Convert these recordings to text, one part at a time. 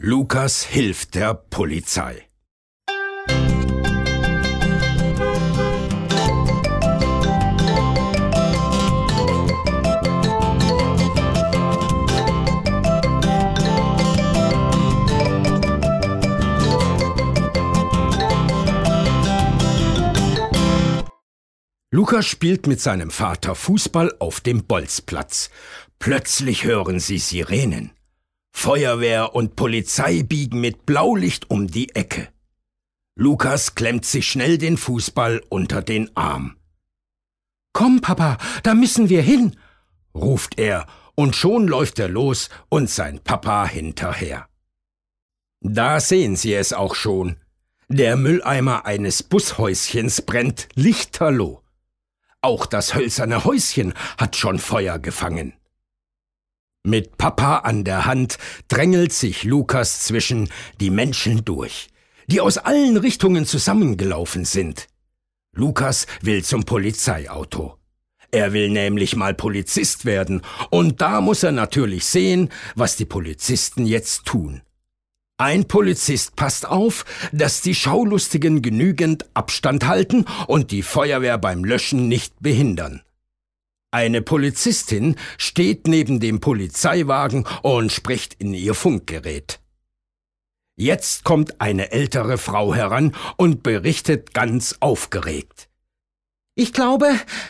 Lukas hilft der Polizei. Lukas spielt mit seinem Vater Fußball auf dem Bolzplatz. Plötzlich hören sie Sirenen. Feuerwehr und Polizei biegen mit Blaulicht um die Ecke. Lukas klemmt sich schnell den Fußball unter den Arm. Komm, Papa, da müssen wir hin, ruft er, und schon läuft er los und sein Papa hinterher. Da sehen sie es auch schon. Der Mülleimer eines Bushäuschens brennt lichterloh. Auch das hölzerne Häuschen hat schon Feuer gefangen. Mit Papa an der Hand drängelt sich Lukas zwischen die Menschen durch, die aus allen Richtungen zusammengelaufen sind. Lukas will zum Polizeiauto. Er will nämlich mal Polizist werden, und da muss er natürlich sehen, was die Polizisten jetzt tun. Ein Polizist passt auf, dass die Schaulustigen genügend Abstand halten und die Feuerwehr beim Löschen nicht behindern. Eine Polizistin steht neben dem Polizeiwagen und spricht in ihr Funkgerät. Jetzt kommt eine ältere Frau heran und berichtet ganz aufgeregt. Ich glaube,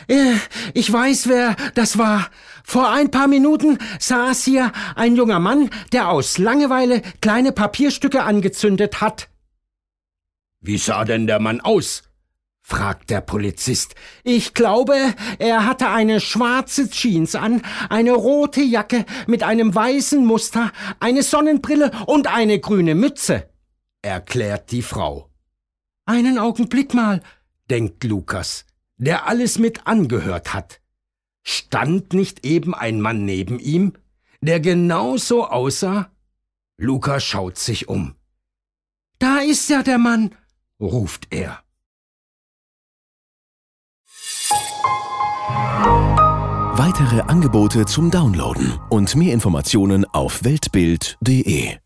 äh, ich weiß, wer das war. Vor ein paar Minuten saß hier ein junger Mann, der aus Langeweile kleine Papierstücke angezündet hat. Wie sah denn der Mann aus? fragt der Polizist. Ich glaube, er hatte eine schwarze Jeans an, eine rote Jacke mit einem weißen Muster, eine Sonnenbrille und eine grüne Mütze, erklärt die Frau. Einen Augenblick mal, denkt Lukas, der alles mit angehört hat. Stand nicht eben ein Mann neben ihm, der genauso aussah? Lukas schaut sich um. Da ist ja der Mann, ruft er. Weitere Angebote zum Downloaden und mehr Informationen auf weltbild.de